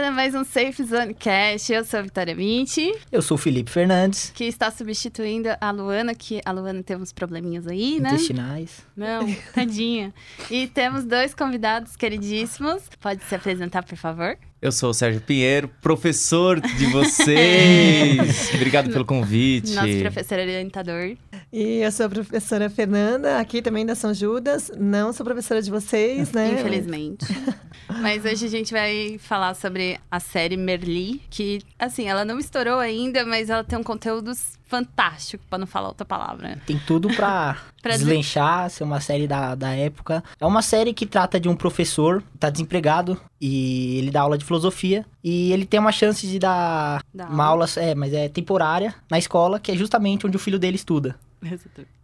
começando mais um Safe Zone Cast. Eu sou a Vitória Minti, Eu sou o Felipe Fernandes, que está substituindo a Luana, que a Luana teve uns probleminhas aí, né? intestinais. Não, tadinha. E temos dois convidados queridíssimos. Pode se apresentar, por favor? Eu sou o Sérgio Pinheiro, professor de vocês. Obrigado pelo convite. Nosso professor orientador. E eu sou a professora Fernanda, aqui também da São Judas. Não sou professora de vocês, né? Infelizmente. Mas hoje a gente vai falar sobre a série Merli, que, assim, ela não estourou ainda, mas ela tem um conteúdo fantástico, pra não falar outra palavra. Tem tudo pra, Pra deslenchar, ser uma série da, da época. É uma série que trata de um professor, tá desempregado, e ele dá aula de filosofia. E ele tem uma chance de dar Dá uma aula. é, mas é temporária, na escola, que é justamente onde o filho dele estuda.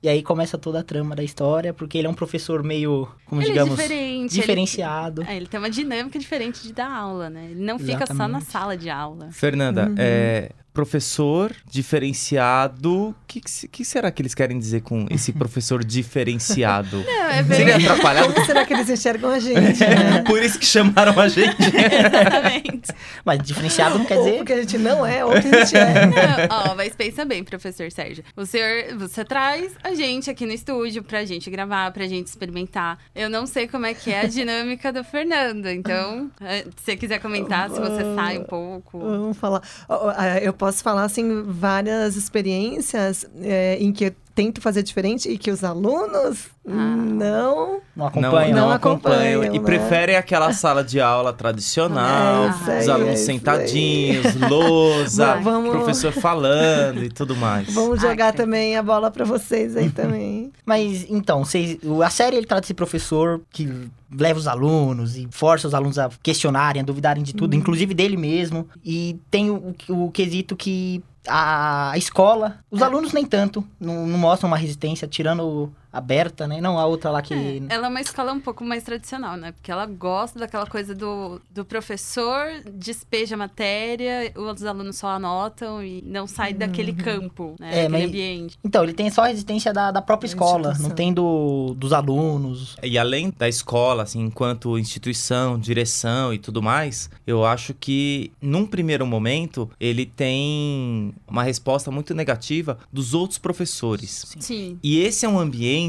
E aí começa toda a trama da história, porque ele é um professor meio, como Ele digamos, é diferente. diferenciado. Ele, é, ele tem uma dinâmica diferente de dar aula, né? Ele não fica só na sala de aula. Fernanda, Uhum. é professor diferenciado. O que, que se- que será que eles querem dizer com esse professor diferenciado? Não, é bem... Seria atrapalhado? Como será que eles enxergam a gente, né? Por isso que chamaram a gente. Exatamente. Mas diferenciado não quer Ou dizer... porque a gente não é, ou que a gente é. Não, ó, mas pensa bem, professor Sérgio. O senhor, você traz a gente aqui no estúdio pra gente gravar, pra gente experimentar. Eu não sei como é que é a dinâmica do Fernando, então, eh, se você quiser comentar, se você sai um pouco. Vamos falar. Ah, Eu posso falar, assim, várias experiências é, em que tento fazer diferente e que os alunos Ah. não... Não acompanha. Não acompanham. acompanham, E né? preferem aquela sala de aula tradicional, É isso aí, os alunos é isso aí. sentadinhos, lousa, Vamos- professor falando e tudo mais. Vamos Ai, jogar que- também a bola pra vocês aí também. Mas então, vocês, a série ele trata esse professor que leva os alunos e força os alunos a questionarem, a duvidarem de tudo, inclusive dele mesmo. E tem o, o quesito que a escola, os alunos nem tanto, não, não mostram uma resistência, tirando a Berta, né? Não a outra lá que. É, ela é uma escola um pouco mais tradicional, né? Porque ela gosta daquela coisa do, do professor, despeja a matéria, os alunos só anotam e não sai daquele campo, né? É, daquele mas- ambiente. Então, ele tem só a resistência da, da própria Da escola, não tem do, dos alunos. E além da escola, assim, enquanto instituição, direção e tudo mais, eu acho que num primeiro momento ele tem uma resposta muito negativa dos outros professores. Sim. E esse é um ambiente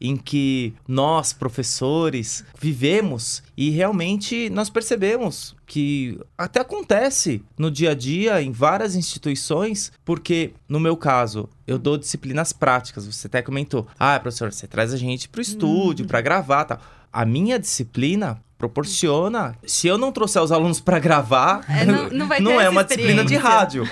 em que nós, professores, vivemos e realmente nós percebemos que até acontece no dia a dia em várias instituições, porque no meu caso, eu dou disciplinas práticas. Você até comentou: "Ah, professor, você traz a gente pro estúdio para gravar, tal". A minha disciplina proporciona, se eu não trouxer os alunos para gravar, É, não- não vai ter é uma disciplina de rádio.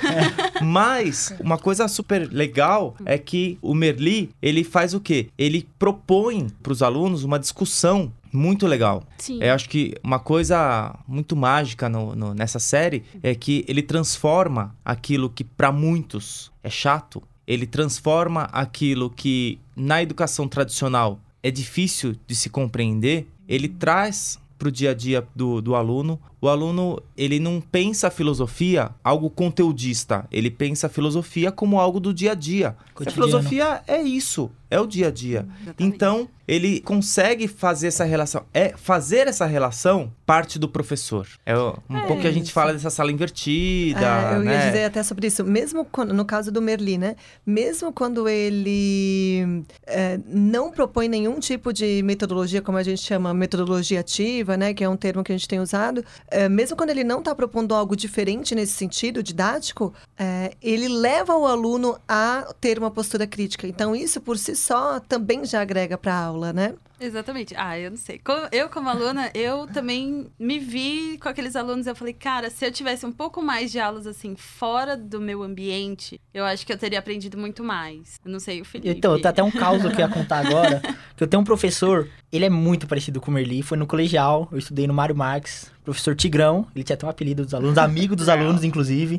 Mas uma coisa super legal é que o Merli, ele faz o quê? Ele propõe para os alunos uma discussão muito legal. Sim. Eu acho que uma coisa muito mágica no- no- nessa série é que ele transforma aquilo que para muitos é chato, ele transforma aquilo que na educação tradicional é difícil de se compreender, ele traz para o dia a dia do, do aluno. O aluno ele não pensa a filosofia algo conteudista, ele pensa a filosofia como algo do dia a dia. A Cotidiano. filosofia é isso, é o dia a dia. Exatamente. Então, ele consegue fazer essa relação. É fazer essa relação parte do professor. É um É pouco que a gente fala dessa sala invertida, É, eu né? ia dizer até sobre isso. Mesmo quando, no caso do Merli, né? Mesmo quando ele é, não propõe nenhum tipo de metodologia, como a gente chama metodologia ativa, né? Que é um termo que a gente tem usado. É, mesmo quando ele não está propondo algo diferente nesse sentido didático, é, ele leva o aluno a ter uma postura crítica. Então, isso por si só também já agrega para a aula, né? Exatamente. Ah, eu não sei. Eu, como aluna, eu também me vi com aqueles alunos. Eu falei, cara, se eu tivesse um pouco mais de aulas assim, fora do meu ambiente, eu acho que eu teria aprendido muito mais. Eu não sei, o Felipe. Então, tem até um caos que eu ia contar agora. que eu tenho um professor, ele é muito parecido com o Merli. Foi no colegial, eu estudei no Mário Marx. Professor Tigrão, ele tinha até um apelido dos alunos, amigo dos alunos, inclusive.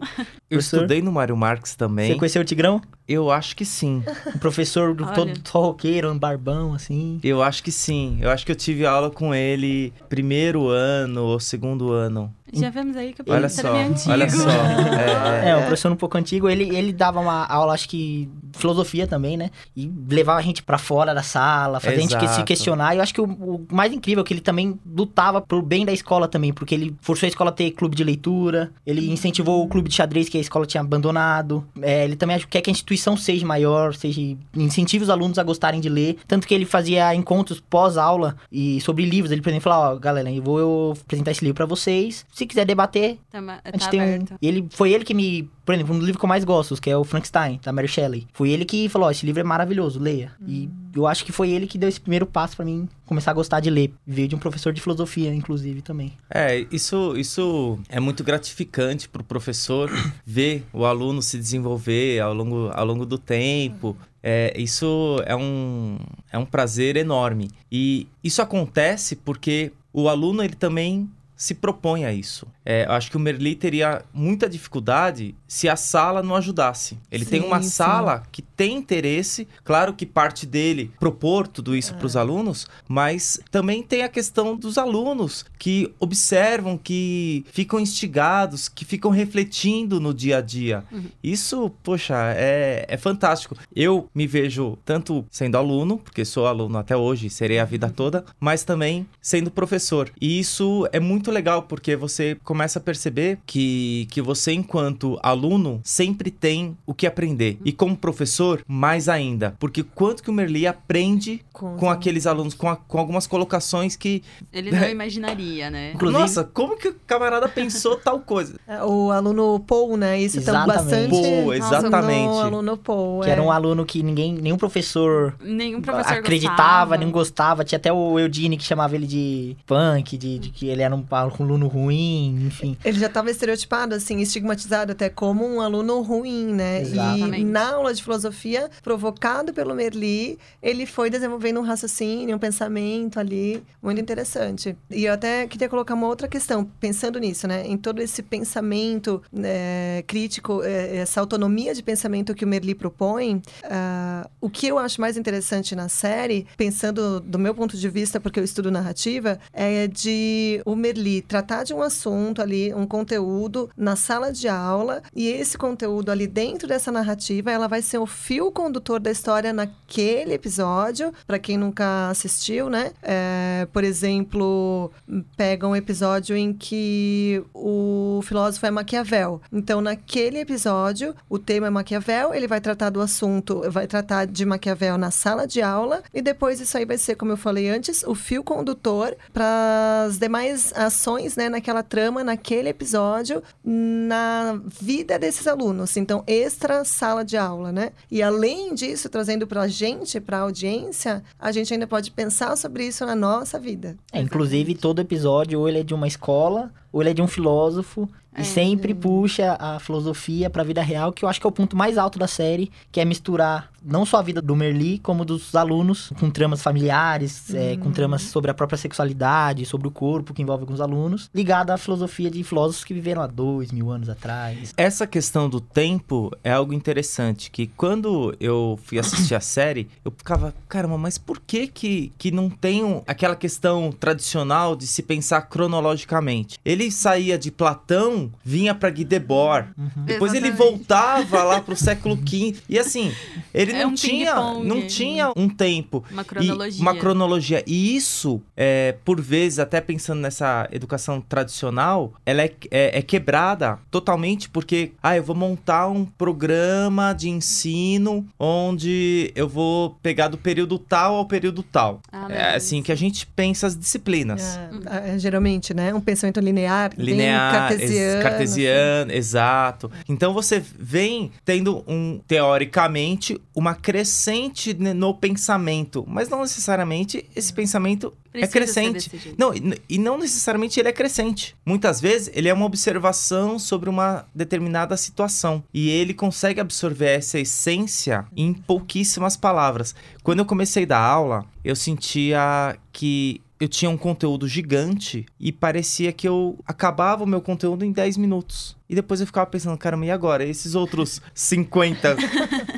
Eu Professor, estudei no Mário Marx também. Você conheceu o Tigrão? Eu acho que sim. Um professor todo só roqueiro, um barbão, assim. Eu acho que sim. Eu acho que eu tive aula com ele primeiro ano ou segundo ano. Já vemos aí que o professor só, é meio antigo. olha só. É, É, um professor um pouco antigo. Ele, ele dava uma aula, acho que, de filosofia também, né? E levava a gente pra fora da sala, fazia a gente se Exato. questionar. E eu acho que o, o mais incrível é que ele também lutava pro bem da escola também, porque ele forçou a escola a ter clube de leitura, ele incentivou o clube de xadrez que a escola tinha abandonado. É, ele também acho- quer que a instituição seja maior, seja incentive os alunos a gostarem de ler. Tanto que ele fazia encontros pós-aula e sobre livros. Ele, por exemplo, falava, ó, galera, eu vou eu apresentar esse livro pra vocês. Se quiser debater, Tá, a gente tá tem um- aberto. e ele foi ele que me, por exemplo, um dos livros que eu mais gosto, que é o Frankenstein, da Mary Shelley. Foi ele que falou, ó, esse livro é maravilhoso, leia. E eu acho que foi ele que deu esse primeiro passo pra mim começar a gostar de ler. Veio de um professor de filosofia, inclusive, também. É, isso, isso é muito gratificante para o professor ver o aluno se desenvolver ao longo, ao longo do tempo. É, isso é um, é um prazer enorme. E isso acontece porque o aluno ele também se propõe a isso. É, eu acho que o Merli teria muita dificuldade se a sala não ajudasse. Ele tem Sim, uma sim. sala que tem interesse, claro que parte dele propor tudo isso para os alunos, mas também tem a questão dos alunos que observam, que ficam instigados, que ficam refletindo no dia a dia. Isso, poxa, é, é fantástico. Eu me vejo tanto sendo aluno, porque sou aluno até hoje, serei a vida toda, mas também sendo professor. E isso é muito legal, porque você começa a perceber que, que você, enquanto aluno, sempre tem o que aprender. E como professor, mais ainda. Porque quanto que o Merli aprende Com- com aqueles alunos, com, a- com algumas colocações que. Ele não imaginaria, né? Inclusive- Nossa, como que o camarada pensou tal coisa? É, O aluno Paul, né? Isso tá Exatamente. bastante. Paul, exatamente. No aluno Paul. Que é. era um aluno que ninguém, nenhum professor Nenhum professor acreditava, gostava. nenhum gostava. Tinha até o Eudine que chamava ele de punk, de, de que ele era um aluno ruim, enfim. Ele já estava estereotipado, assim, estigmatizado até como um aluno ruim, né? Exatamente. E na aula de filosofia, provocado pelo Merli, ele foi desenvolvendo um raciocínio, um pensamento ali muito interessante. E eu até queria colocar uma outra questão, pensando nisso, né? Em todo esse pensamento né, crítico, eh, essa autonomia de pensamento que o Merli propõe, ah, o que eu acho mais interessante na série, pensando do meu ponto de vista, porque eu estudo narrativa, é de o Merli tratar de um assunto ali, um conteúdo na sala de aula, e esse conteúdo ali dentro dessa narrativa, ela vai ser o fio condutor da história naquele episódio, para quem nunca assistiu, né? É, por exemplo, pega um episódio em que o filósofo é Maquiavel. Então, naquele episódio, o tema é Maquiavel, ele vai tratar do assunto, vai tratar de Maquiavel na sala de aula, e depois isso aí vai ser, como eu falei antes, o fio condutor para as demais ações, né, naquela trama, naquele episódio, na vida desses alunos. Então, extra sala de aula, né? E além disso, trazendo para a gente, para a audiência, a gente ainda pode pensar sobre isso na nossa vida. É, inclusive, todo episódio, ou ele é de uma escola, ou ele é de um filósofo. E É. sempre puxa a filosofia pra vida real, que eu acho que é o ponto mais alto da série, que é misturar não só a vida do Merli, como dos alunos, com tramas familiares, é, com tramas sobre a própria sexualidade, sobre o corpo, que envolve alguns alunos, ligado à filosofia de filósofos que viveram há dois mil anos atrás. Essa questão do tempo é algo interessante, que quando eu fui assistir a série, eu ficava, caramba, mas por que que, que não tem aquela questão tradicional de se pensar cronologicamente? Ele saía de Platão, vinha para Guy Debord, depois ele Exatamente. voltava lá pro século V, e assim, ele É não um tinha, não tinha um tempo. Uma E cronologia. uma cronologia. E isso, é, por vezes, até pensando nessa educação tradicional, ela é, é- é quebrada totalmente porque, ah, eu vou montar um programa de ensino onde eu vou pegar do período tal ao período tal. Ah, é assim que a gente pensa as disciplinas. É, é, geralmente, né? Um pensamento linear, bem Linear, cartesiano. cartesiano, exato. Então você vem tendo um, teoricamente, uma crescente ne- no pensamento, mas não necessariamente esse pensamento é Precisa ser crescente. Não, e, e não necessariamente ele é crescente. Muitas vezes ele é uma observação sobre uma determinada situação e ele consegue absorver essa essência em pouquíssimas palavras. Quando eu comecei a dar aula, eu sentia que eu tinha um conteúdo gigante e parecia que eu acabava o meu conteúdo em 10 minutos. E depois eu ficava pensando, caramba, e agora? Esses outros 50,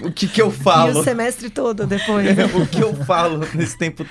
o que que eu E falo? o semestre todo depois. né? o que eu falo nesse tempo.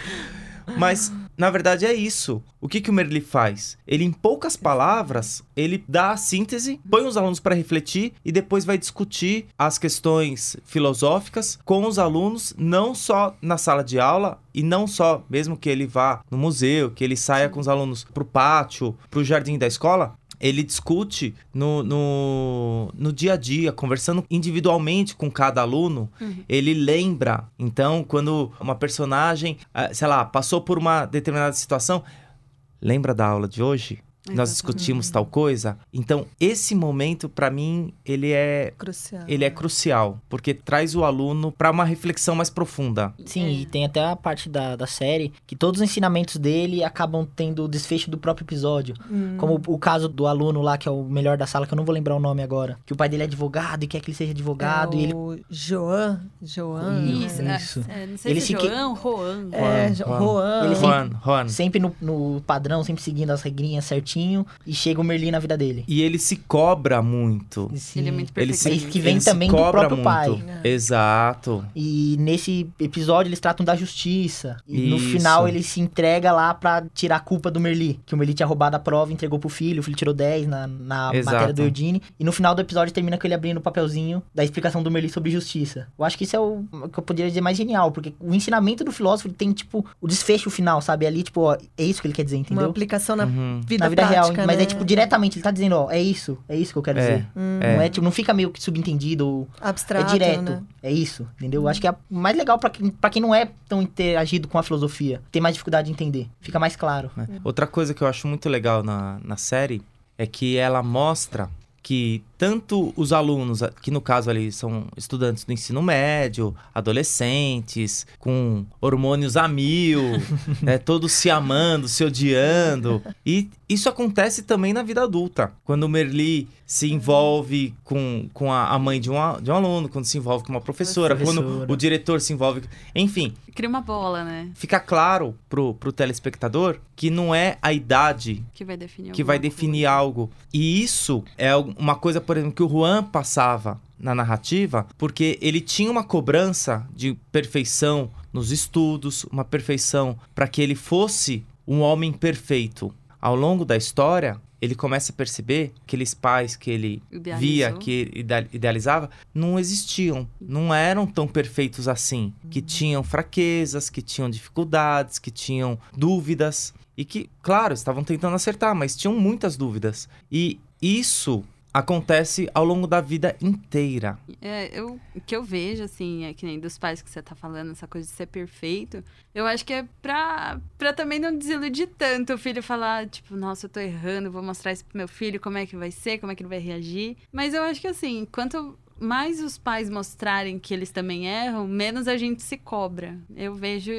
Mas na verdade, é isso. O que, que o Merli faz? Ele, em poucas palavras, ele dá a síntese, põe os alunos para refletir e depois vai discutir as questões filosóficas com os alunos, não só na sala de aula e não só, mesmo que ele vá no museu, que ele saia com os alunos para o pátio, para o jardim da escola, ele discute no, no, no, dia a dia, conversando individualmente com cada aluno, uhum. ele lembra. Então, quando uma personagem, ah, sei lá, passou por uma determinada situação, lembra da aula de hoje? Nós discutimos tal coisa. Então, esse momento, para mim, ele é crucial. Ele é crucial, porque traz o aluno para uma reflexão mais profunda. Sim, é. e tem até a parte da, da série que todos os ensinamentos dele acabam tendo o desfecho do próprio episódio. Hum. Como o, o, caso do aluno lá, que é o melhor da sala, que eu não vou lembrar o nome agora. Que o pai dele é advogado e quer que ele seja advogado. É e ele... o Joan. Joan. Isso, é, isso. É, não sei ele se é Joan, que... Juan. É, Juan. Ele Juan, Juan. sempre no, no padrão, sempre seguindo as regrinhas certinho. E chega o Merlin na vida dele. E ele se cobra muito. Sim. Ele é muito perfeito. Ele se, que vem também do próprio muito. pai. É. Exato. E nesse episódio eles tratam da justiça. E Isso. no final ele se entrega lá pra tirar a culpa do Merli. Que o Merli tinha roubado a prova, entregou pro filho, o filho tirou 10 na, na matéria do Eudine. E no final do episódio termina com ele abrindo o papelzinho da explicação do Merli sobre justiça. Eu acho que isso é o, o que eu poderia dizer mais genial, porque o ensinamento do filósofo tem, tipo, o desfecho final, sabe? Ali, tipo, ó, é isso que ele quer dizer, entendeu? Uma aplicação na uhum. vida, na vida real. Mas né? é, tipo, diretamente, ele tá dizendo, ó, é isso, é isso que eu quero é, dizer. Hum. Não é, tipo, não fica meio que subentendido ou abstrato, é direto. Né? É isso, entendeu? Hum. Acho que é mais legal para quem, pra quem não é tão interagido com a filosofia, tem mais dificuldade de entender, fica mais claro. É. Outra coisa que eu acho muito legal na, na série é que ela mostra que tanto os alunos, que no caso ali são estudantes do ensino médio, adolescentes, com hormônios a mil, né, todos se amando, se odiando. E isso acontece também na vida adulta. Quando o Merli se envolve com, com a, a mãe de um, de um aluno, quando se envolve com uma professora, professora, quando o diretor se envolve. Enfim. Cria uma bola, né? Fica claro pro, pro telespectador que não é a idade que vai definir, que vai definir algo. E isso é uma coisa, por exemplo, que o Juan passava na narrativa, porque ele tinha uma cobrança de perfeição nos estudos, uma perfeição para que ele fosse um homem perfeito. Ao longo da história, ele começa a perceber que aqueles pais que ele Idealizou. via, que idealizava, não existiam, não eram tão perfeitos assim, que uhum. tinham fraquezas, que tinham dificuldades, que tinham dúvidas e que, claro, estavam tentando acertar, mas tinham muitas dúvidas. E isso acontece ao longo da vida inteira. É, eu, o que eu vejo, assim, é que nem dos pais que você tá falando, essa coisa de ser perfeito, eu acho que é pra, pra também não desiludir tanto o filho falar, tipo, nossa, eu tô errando, vou mostrar isso pro meu filho, como é que vai ser, como é que ele vai reagir. Mas eu acho que, assim, quanto mais os pais mostrarem que eles também erram, menos a gente se cobra. Eu vejo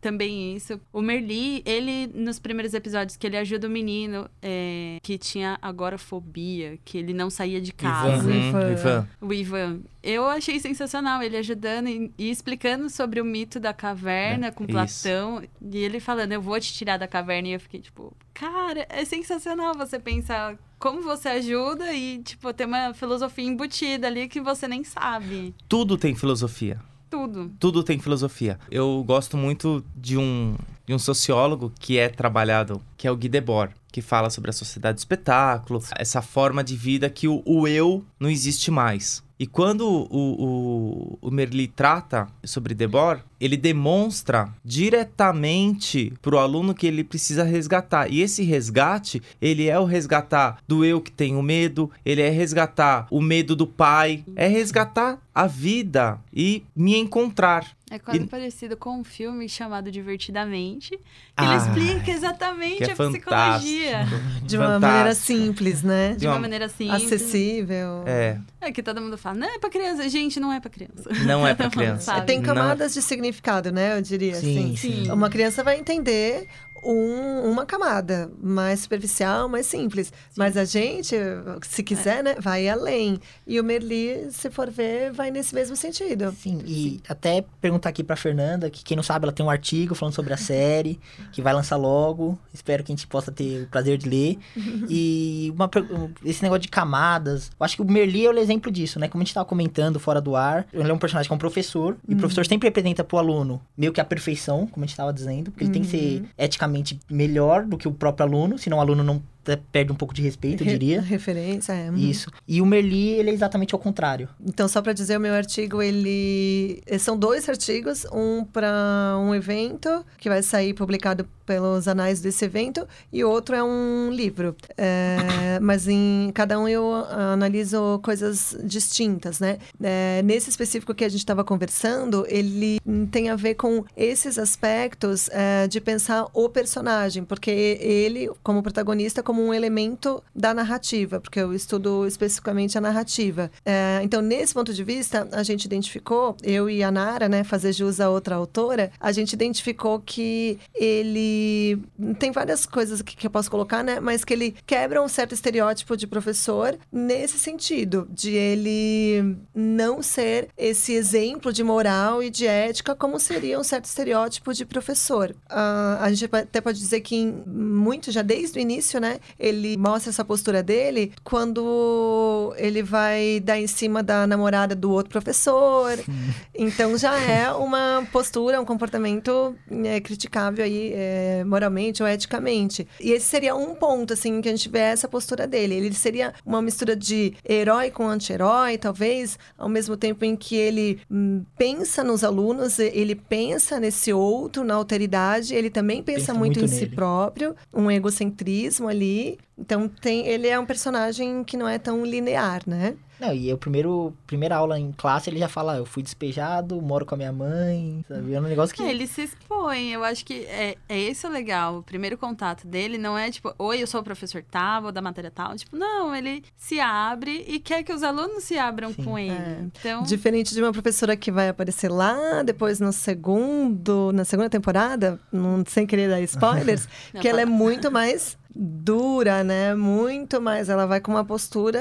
também isso. O Merli, ele, nos primeiros episódios, que ele ajuda o menino é, que tinha agorafobia, que ele não saía de casa. Ivan. Uhum. Ivan. O Ivan. Eu achei sensacional ele ajudando e, e explicando sobre o mito da caverna é, com Platão. Isso. E ele falando, eu vou te tirar da caverna. E eu fiquei tipo, cara, é sensacional você pensar como você ajuda e, tipo, ter uma filosofia embutida ali que você nem sabe. Tudo tem filosofia. Tudo. Tudo tem filosofia. Eu gosto muito de um, de um sociólogo que é trabalhado, que é o Guy Debord, que fala sobre a sociedade do espetáculo, essa forma de vida que o, o eu não existe mais. E quando o, o, o Merli trata sobre Debord, ele demonstra diretamente para o aluno que ele precisa resgatar. E esse resgate, ele é o resgatar do eu que tenho medo, ele é resgatar o medo do pai, é resgatar a vida e me encontrar. É quase e... parecido com um filme chamado Divertidamente, que ah, ele explica exatamente é a psicologia. De uma fantástico. maneira simples, né? De uma, uma maneira simples. Acessível. É. É que todo mundo fala, não é pra criança. Gente, não é pra criança. Não é pra criança. Tem camadas não. de significado, né? Eu diria sim, assim. Sim. Uma criança vai entender um, uma camada mais superficial, mais simples. Sim. Mas a gente, se quiser, é. né, vai além. E o Merli, se for ver, vai nesse mesmo sentido. Sim, e até perguntar aqui pra Fernanda, que quem não sabe, ela tem um artigo falando sobre a série, que vai lançar logo. Espero que a gente possa ter o prazer de ler. e uma, esse negócio de camadas, eu acho que o Merli é o exemplo disso, né? Como a gente tava comentando fora do ar, ele é um personagem que é um professor, e o uhum. professor sempre representa pro aluno meio que a perfeição, como a gente estava dizendo, porque ele tem que ser eticamente melhor do que o próprio aluno, senão o aluno não perde um pouco de respeito, eu diria. Referência, é. Uhum. Isso. E o Merli, ele é exatamente ao contrário. Então, só para dizer, o meu artigo, ele... São dois artigos, um para um evento, que vai sair publicado pelos anais desse evento, e outro é um livro. É, mas em cada um eu analiso coisas distintas, né? É, nesse específico que a gente estava conversando, ele tem a ver com esses aspectos é, de pensar o personagem, porque ele, como protagonista, como um elemento da narrativa, porque eu estudo especificamente a narrativa. É, então, nesse ponto de vista, a gente identificou, eu e a Nara, né, fazer jus a outra autora, a gente identificou que ele tem várias coisas que, que eu posso colocar, né? Mas que ele quebra um certo estereótipo de professor nesse sentido, de ele não ser esse exemplo de moral e de ética como seria um certo estereótipo de professor. Uh, a gente até pode dizer que muito, já desde o início, né? Ele mostra essa postura dele quando ele vai dar em cima da namorada do outro professor. Então já é uma postura, um comportamento é, criticável aí. É, moralmente ou eticamente. E esse seria um ponto, assim, que a gente vê essa postura dele. Ele seria uma mistura de herói com anti-herói, talvez, ao mesmo tempo em que ele hum, pensa nos alunos, ele pensa nesse outro, na alteridade, ele também pensa, pensa muito, muito, em nele. si próprio, um egocentrismo ali. Então, tem, ele é um personagem que não é tão linear, né? Não, e o primeiro primeira aula em classe ele já fala, eu fui despejado, moro com a minha mãe, sabe? É um negócio que. É, ele se expõe, eu acho que é, é esse o legal. O primeiro contato dele não é tipo, oi, eu sou o professor tal, vou da matéria tal. Tipo, não, ele se abre e quer que os alunos se abram Sim. com ele. É. Então... Diferente de uma professora que vai aparecer lá, depois no segundo, na segunda temporada, não, sem querer dar spoilers, não, que ela é muito mais dura, né? Muito mais. Ela vai com uma postura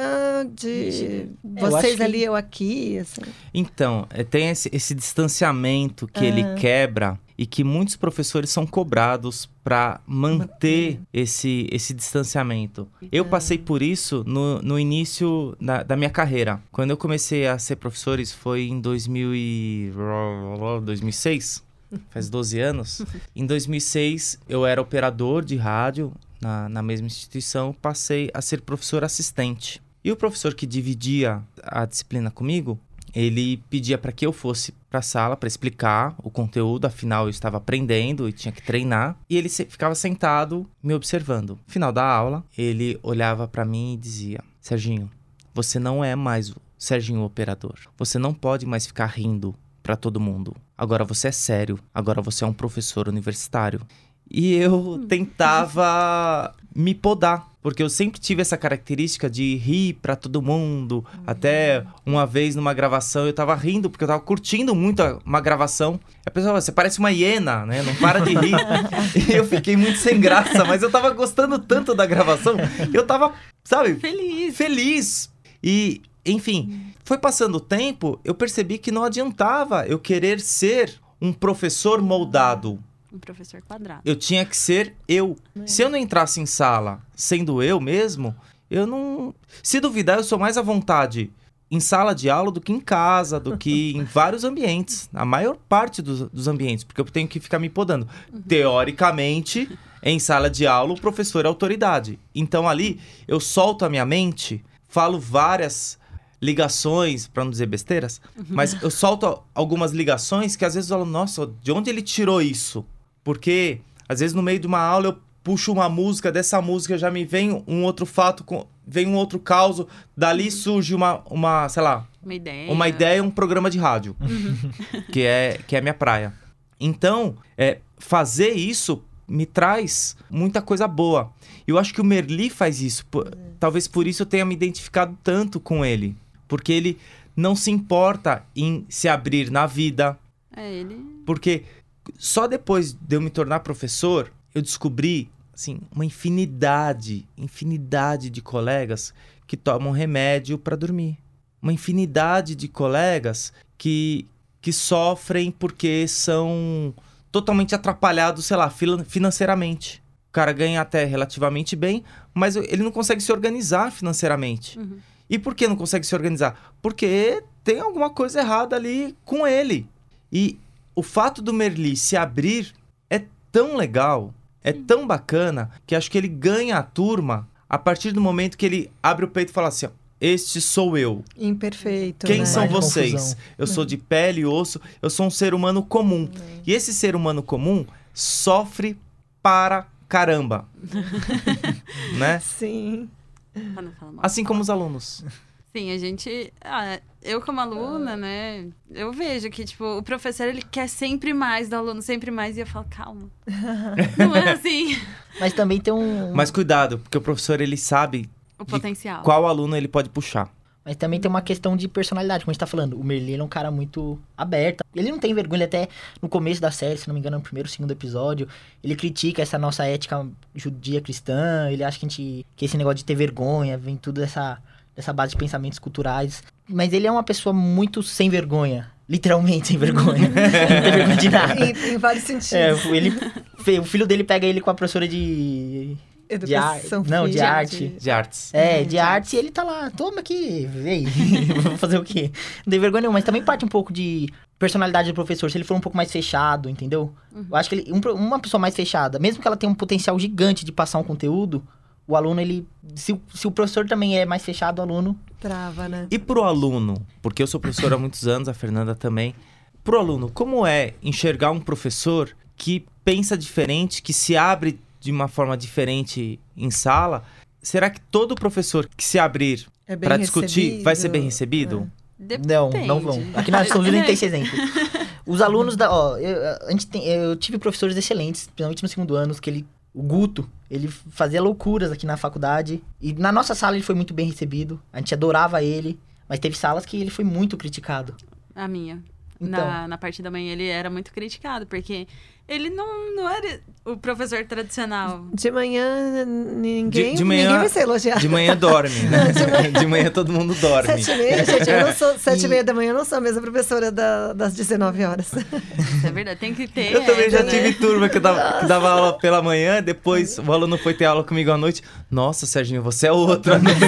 de vocês ali, que... eu aqui. Assim. Então, é, tem esse, esse distanciamento que ele quebra e que muitos professores são cobrados para manter esse, esse distanciamento. Eu passei por isso no, no início da, da, minha carreira. Quando eu comecei a ser professor, isso foi em 2000 e... 2006 faz 12 anos. Em 2006, eu era operador de rádio na, na mesma instituição, passei a ser professor assistente. E o professor que dividia a disciplina comigo, ele pedia para que eu fosse para a sala para explicar o conteúdo, afinal eu estava aprendendo e tinha que treinar, e ele ficava sentado me observando. No final da aula, ele olhava para mim e dizia: "Serginho, você não é mais o Serginho operador. Você não pode mais ficar rindo para todo mundo. Agora você é sério, agora você é um professor universitário e eu tentava me podar, porque eu sempre tive essa característica de rir para todo mundo. Até uma vez numa gravação eu tava rindo porque eu tava curtindo muito uma gravação. A pessoa, você parece uma hiena, né? Não para de rir. e eu fiquei muito sem graça, mas eu tava gostando tanto da gravação, eu tava, sabe, feliz. Feliz. E, enfim, foi passando o tempo, eu percebi que não adiantava eu querer ser um professor moldado um professor quadrado. Eu tinha que ser eu. É. Se eu não entrasse em sala sendo eu mesmo, eu não. Se duvidar, eu sou mais à vontade em sala de aula do que em casa, do que em vários ambientes. A maior parte dos, dos ambientes, porque eu tenho que ficar me podando. Uhum. Teoricamente, em sala de aula, o professor é autoridade. Então ali, eu solto a minha mente, falo várias ligações, para não dizer besteiras, uhum. mas eu solto algumas ligações que às vezes eu falo, nossa, de onde ele tirou isso? Porque, às vezes, no meio de uma aula, eu puxo uma música, dessa música já me vem um outro fato, vem um outro caos, dali surge uma, uma sei lá... Uma ideia. Uma ideia, um programa de rádio, uhum. que, é, que é minha praia. Então, é, fazer isso me traz muita coisa boa. Eu acho que o Merli faz isso. Por, talvez por isso eu tenha me identificado tanto com ele. Porque ele não se importa em se abrir na vida. É ele. Porque só depois de eu me tornar professor, eu descobri assim, uma infinidade, infinidade de colegas que tomam remédio para dormir. Uma infinidade de colegas que, que sofrem porque são totalmente atrapalhados, sei lá, financeiramente. O cara ganha até relativamente bem, mas ele não consegue se organizar financeiramente. Uhum. E por que não consegue se organizar? Porque tem alguma coisa errada ali com ele. E o fato do Merli se abrir é tão legal, é tão bacana, que acho que ele ganha a turma a partir do momento que ele abre o peito e fala assim: ó, este sou eu. Imperfeito. Quem né? são Mais vocês? confusão. Eu sou de pele e osso, eu sou um ser humano comum. E esse ser humano comum sofre para caramba. né? Sim. Mal. Assim como os alunos. Sim, a gente. ah, eu, como aluna, né? Eu vejo que, tipo, o professor ele quer sempre mais do aluno, sempre mais. E eu falo, calma. Não é assim Mas também tem um. Mas cuidado, porque o professor ele sabe o potencial. qual aluno ele pode puxar. Mas também tem uma questão de personalidade, como a gente tá falando. O Merlin é um cara muito aberto. Ele não tem vergonha, ele até no começo da série, se não me engano, no primeiro, segundo episódio, ele critica essa nossa ética judia cristã. Ele acha que a gente. que esse negócio de ter vergonha vem tudo dessa, dessa base de pensamentos culturais. Mas ele é uma pessoa muito sem vergonha. Literalmente sem vergonha. ele não tem vergonha de nada. Em, em vários sentidos. É, ele, o filho dele pega ele com a professora de. de ar- Educação não, de física, arte. De artes. É, Uhum, de arte, e ele tá lá, toma aqui, vem, vou fazer o quê? Não tem vergonha nenhuma, mas também parte um pouco de personalidade do professor, se ele for um pouco mais fechado, entendeu? Eu acho que ele, um uma pessoa mais fechada, mesmo que ela tenha um potencial gigante de passar um conteúdo, o aluno, ele, se, o- se o professor também é mais fechado, o aluno, Trava, né? E pro aluno, porque eu sou professor há muitos anos, a Fernanda também. Pro aluno, como é enxergar um professor que pensa diferente, que se abre de uma forma diferente em sala? Será que todo professor que se abrir É para discutir vai ser bem recebido? recebido? não, não vão. Aqui na São Luís tem esse exemplo. Os alunos da, ó, eu, a gente tem, eu tive professores excelentes, principalmente no segundo ano, que ele, o Guto, ele fazia loucuras aqui na faculdade. E na nossa sala ele foi muito bem recebido. A gente adorava ele. Mas teve salas que ele foi muito criticado. A minha. Então. Na, na parte da manhã ele era muito criticado, porque ele não, não era o professor tradicional. De manhã, ninguém, De- de manhã- ninguém vai ser elogiado. De manhã dorme, né? De manhã todo mundo dorme. Sete e meia, gente, eu não sou, sete e meia da manhã, eu não sou a mesma professora da- das 19 horas. É verdade, tem que ter. Eu também já né? tive turma que dava, que dava aula pela manhã, depois o aluno foi ter aula comigo à noite. Nossa, Serginho, você é outro à noite.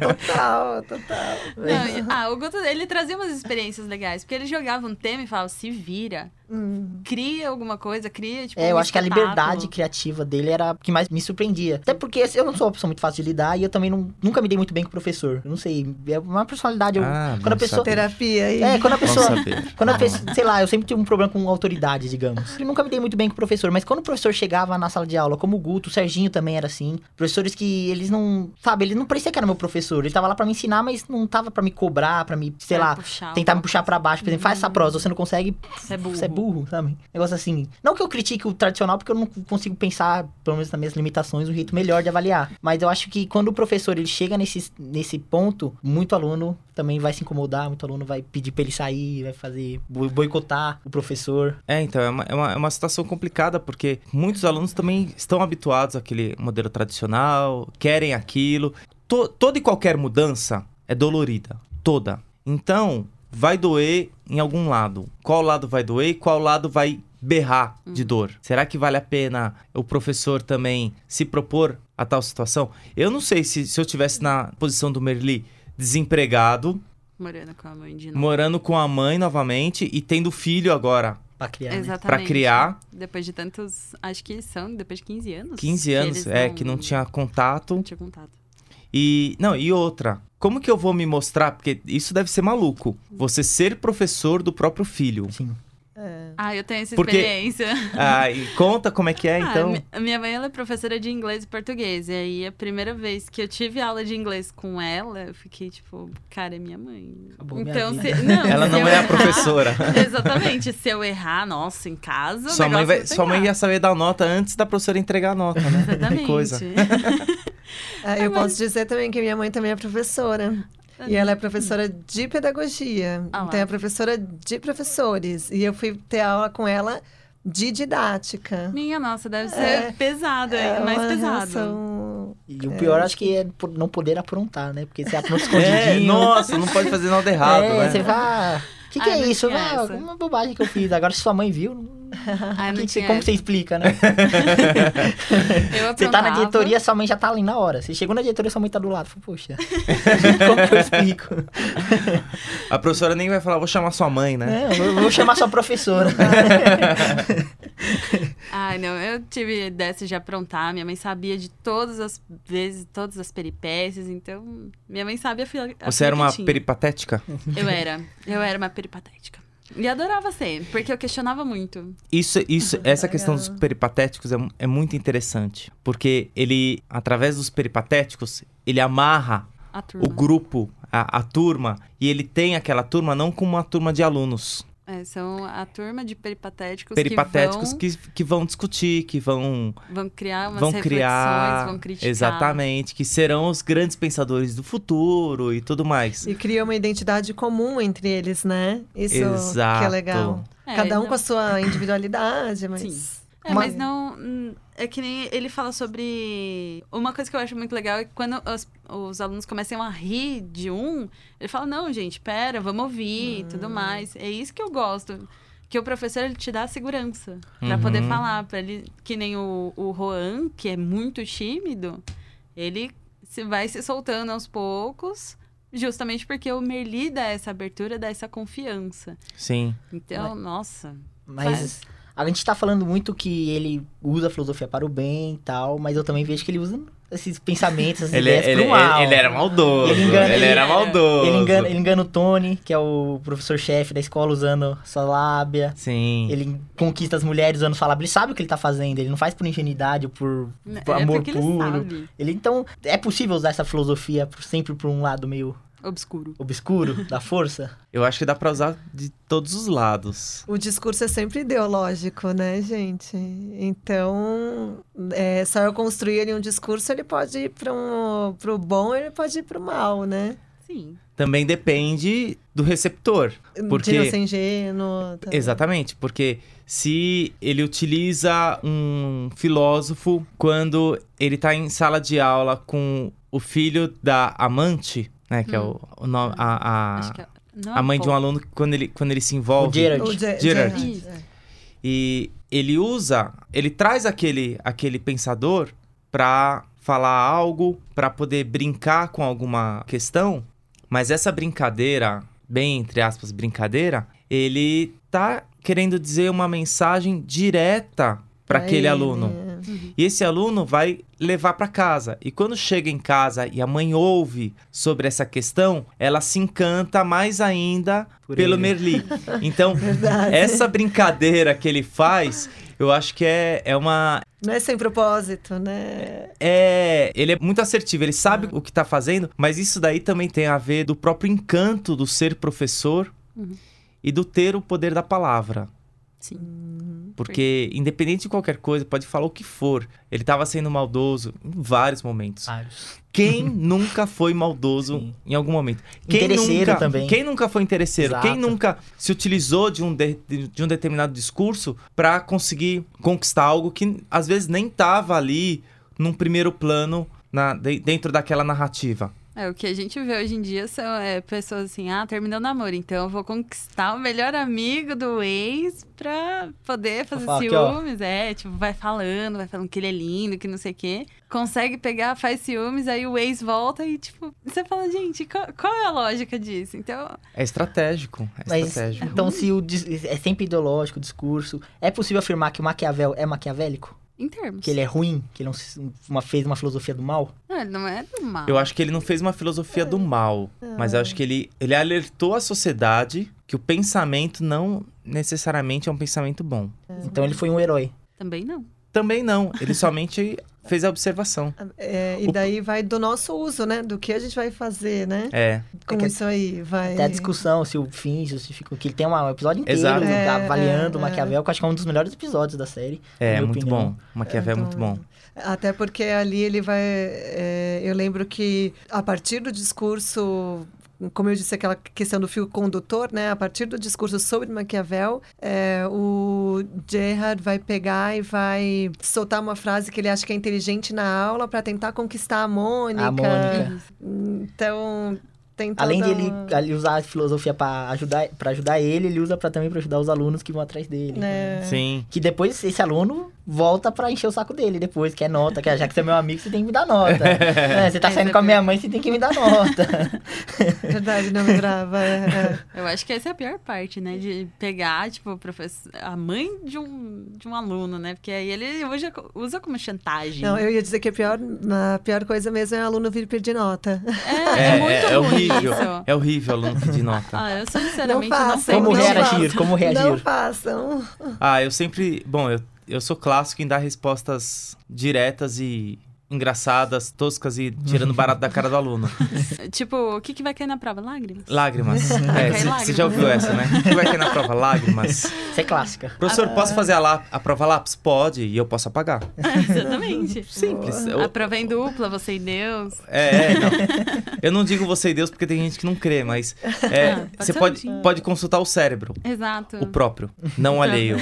total, total. Não, e- ah, o Guto, ele trazia umas experiências legais, porque ele jogava um tema e falava, se vira, Hum. cria alguma coisa, cria, tipo, É, eu um acho que a espetáculo. liberdade criativa dele era o que mais me surpreendia. Até porque eu não sou uma pessoa muito fácil de lidar e eu também não, nunca me dei muito bem com o professor. Eu não sei, é uma personalidade. eu- Ah, quando a pessoa. saber. Terapia aí. É, quando a pessoa. Quando a pessoa, sei lá, eu sempre tive um problema com autoridade, digamos. Eu nunca me dei muito bem com o professor, mas quando o professor chegava na sala de aula, como o Guto, o Serginho também era assim. Professores que eles não, sabe, ele não parecia que era meu professor. Ele tava lá pra me ensinar, mas não tava pra me cobrar, pra me, sei Pra lá, puxar tentar me puxar pra baixo. Por exemplo, faz essa prosa, você não consegue, Você é burro. você é burro, sabe? Negócio assim. Não que eu critique o tradicional, porque eu não consigo pensar, pelo menos nas minhas limitações, um jeito melhor de avaliar. Mas eu acho que quando o professor ele chega nesse, nesse ponto, muito aluno também vai se incomodar, muito aluno vai pedir pra ele sair, vai fazer boi- boicotar o professor. É, então, é uma, é, uma, é uma situação complicada, porque muitos alunos também estão habituados àquele modelo tradicional, querem aquilo. To- toda e qualquer mudança é dolorida. Toda. Então, vai doer em algum lado. Qual lado vai doer e qual lado vai berrar de dor? Será que vale a pena o professor também se propor a tal situação? Eu não sei se, se eu tivesse na posição do Merli desempregado, Morando com a mãe de novo. morando com a mãe novamente e tendo filho agora Pra criar, né? Exatamente. Pra criar. Depois de tantos, acho que são depois de 15 anos. 15 que anos, é, que não tinha contato. Não tinha contato. E. Não, e outra. Como que eu vou me mostrar? Porque isso deve ser maluco. Você ser professor do próprio filho. Sim. Ah, eu tenho essa Porque- experiência. Ah, e conta como é que é, Ah, então. mi- a minha mãe ela é professora de inglês e português. E aí, a primeira vez que eu tive aula de inglês com ela, eu fiquei tipo, cara, é minha mãe. Acabou minha então, vida. se, não, Ela se não é a errar- professora. Exatamente. Se eu errar, nossa, em casa. o Sua mãe, vai, sua mãe ia saber dar nota antes da professora entregar a nota, né? Exatamente. Que coisa. É, eu posso dizer também que minha mãe também é professora. E ela é professora de pedagogia. Ah então é professora de professores. E eu fui ter aula com ela de didática. Minha nossa, deve ser É. pesado, É mais uma pesado. relação- E o pior acho que é por não poder aprontar, né? Porque você apronta É, escondidinho. nossa, não pode fazer nada errado, é, né? você vai. O que, que Ai, é isso? tinha Ah, essa. uma bobagem que eu fiz. Agora, se sua mãe viu. Ah, não Que como você explica, né? Eu Você tá na diretoria, sua mãe já tá ali na hora. Você chegou na diretoria, sua mãe tá do lado. Fala, Poxa, como que eu explico? A professora nem vai falar, vou chamar sua mãe, né? É, eu vou chamar sua professora. Ai, não, eu tive dessa de aprontar. Minha mãe sabia de todas as vezes, todas as peripécias, então minha mãe sabe a fila. a Você era uma peripatética? Eu era. Eu era uma peripatética. E adorava ser, porque eu questionava muito. Isso, isso, essa questão dos peripatéticos é, é muito interessante. Porque ele, através dos peripatéticos, ele amarra o grupo, a, a turma, e ele tem aquela turma não como uma turma de alunos. É, são a turma de peripatéticos, peripatéticos que que, que vão discutir, que vão, vão, vão criar umas vão reflexões, criar. vão criticar. Exatamente, que serão os grandes pensadores do futuro e tudo mais. E cria uma identidade comum entre eles, né? Isso que Exato. é legal. É, Cada um não- com a sua individualidade, mas. Sim. É, Uma- mas não. hum, É que nem ele fala sobre. Uma coisa que eu acho muito legal é que quando os, os alunos começam a rir de um, ele fala: não, gente, pera, vamos ouvir e tudo mais. É isso que eu gosto. Que o professor ele te dá a segurança pra Uhum. poder falar. Pra ele, que nem o, o Juan, que é muito tímido, ele se vai se soltando aos poucos. Justamente porque o Merli dá essa abertura, dá essa confiança. Sim. Então, nossa. Mas a gente tá falando muito que ele usa a filosofia para o bem e tal, mas eu também vejo que ele usa esses pensamentos, essas Ele, ideias ele, pro mal. ele era maldoso. Ele Ele, engana- era ele- maldoso. Ele engana, ele engana o Tony, que é o professor-chefe da escola, usando sua lábia. Sim. Ele conquista as mulheres usando sua lábia. Ele sabe o que ele tá fazendo. Ele não faz por ingenuidade ou por, por é amor porque ele puro. sabe. Ele, então, é possível usar essa filosofia sempre por um lado meio Obscuro. obscuro da força? Eu acho que dá pra usar de todos os lados. O discurso é sempre ideológico, né, gente? Então, é, só eu construir ali um discurso, ele pode ir para um, pro bom, ele pode ir para o mal, né? Sim. Também depende do receptor. Porque... De não ser ingênuo. tá. Exatamente, porque se ele utiliza um filósofo quando ele tá em sala de aula com o filho da amante, né, que é o, o nome, a, a, é... a mãe de um aluno, quando ele, quando ele se envolve... O Gerard. O Ge- Gerard. Gerard, é. E ele usa, ele traz aquele, aquele pensador pra falar algo, pra poder brincar com alguma questão, mas essa brincadeira, bem entre aspas, brincadeira, ele tá querendo dizer uma mensagem direta para Pra aquele ele, aluno. É. E esse aluno vai levar para casa. E quando chega em casa e a mãe ouve sobre essa questão, ela se encanta mais ainda Por pelo ele. Merli. Então, Verdade. essa brincadeira que ele faz, eu acho que é, é uma. Não é sem propósito, né? É. Ele é muito assertivo, ele sabe o que tá fazendo, mas isso daí também tem a ver do próprio encanto do ser professor Uhum. e do ter o poder da palavra. Sim. Porque, independente de qualquer coisa, pode falar o que for. Ele tava sendo maldoso em vários momentos. Vários. Quem nunca foi maldoso Sim. em algum momento? Quem Interesseiro nunca, também. Quem nunca foi interesseiro? Exato. Quem nunca se utilizou de um, de, de um determinado discurso para conseguir conquistar algo que às vezes nem tava ali num primeiro plano na- de- dentro daquela narrativa? É, o que a gente vê hoje em dia são é, pessoas assim, ah, terminou o namoro, então eu vou conquistar o melhor amigo do ex pra poder fazer falar aqui, ciúmes. é, tipo, vai falando, vai falando que ele é lindo, que não sei o quê. Consegue pegar, faz ciúmes, aí o ex volta e, tipo, você fala, gente, qual, qual é a lógica disso? Então, É estratégico. É Mas, estratégico. então, se o é sempre ideológico o discurso, é possível afirmar que o Maquiavel é maquiavélico? Em termos. Que ele é ruim? Que ele não se- uma, fez uma filosofia do mal? Não, ele não é do mal. Eu acho que ele não fez uma filosofia do mal, mas eu acho que ele, ele alertou a sociedade que o pensamento não necessariamente é um pensamento bom. Então ele foi um herói. Também não. Também não, ele somente fez a observação. É, e O- daí vai do nosso uso, né? Do que a gente vai fazer, né? É, Com que- isso aí, vai. Até a discussão se o fim justifica. Que ele tem um episódio inteiro Exato. É, avaliando é, o Maquiavel, que eu acho que é um dos melhores episódios da série. na é minha muito opinião. bom. Maquiavel é muito bom. Até porque ali ele vai. é, eu lembro que a partir do discurso. Como eu disse, aquela questão do fio condutor, né? A partir do discurso sobre Maquiavel, é, o Gerard vai pegar e vai soltar uma frase que ele acha que é inteligente na aula para tentar conquistar a Mônica. A Mônica. Então, Tem Além de ele, uma- ele usar a filosofia pra ajudar, pra ajudar ele, ele usa pra, também pra ajudar os alunos que vão atrás dele. É. Sim. Que depois esse aluno volta pra encher o saco dele depois, que é nota, que já que você é meu amigo, você tem que me dar nota. É, você tá É, saindo com a minha mãe, você tem que me dar nota. Verdade, não me grava. É, é. Eu acho que essa é a pior parte, né? De pegar, tipo, professor, a mãe de um, de um aluno, né? Porque aí ele usa, usa como chantagem. Não, eu ia dizer que a pior, a pior coisa mesmo é o aluno vir pedir nota. É, é, muito é ruim horrível. isso. É horrível aluno pedir nota. Ah, eu sinceramente Não não, sei. Como não reagir? façam. Como reagir? Não façam. Ah, eu sempre. Bom, eu, eu sou clássico em dar respostas diretas e engraçadas, toscas e tirando barato da cara do aluno. Tipo, o que, que vai cair na prova? Lágrimas? Lágrimas. É, Você lágrimas. já ouviu essa, né? O que vai cair na prova? Lágrimas. Isso é clássica. Professor, posso fazer a, lá, a prova lápis? Pode, e eu posso apagar. Exatamente. Simples. Eu- A prova é em dupla, você e Deus. É, é, não. Eu não digo você e Deus porque tem gente que não crê, mas é, Ah, pode você pode, um pode consultar o cérebro. Exato. O próprio, não o alheio.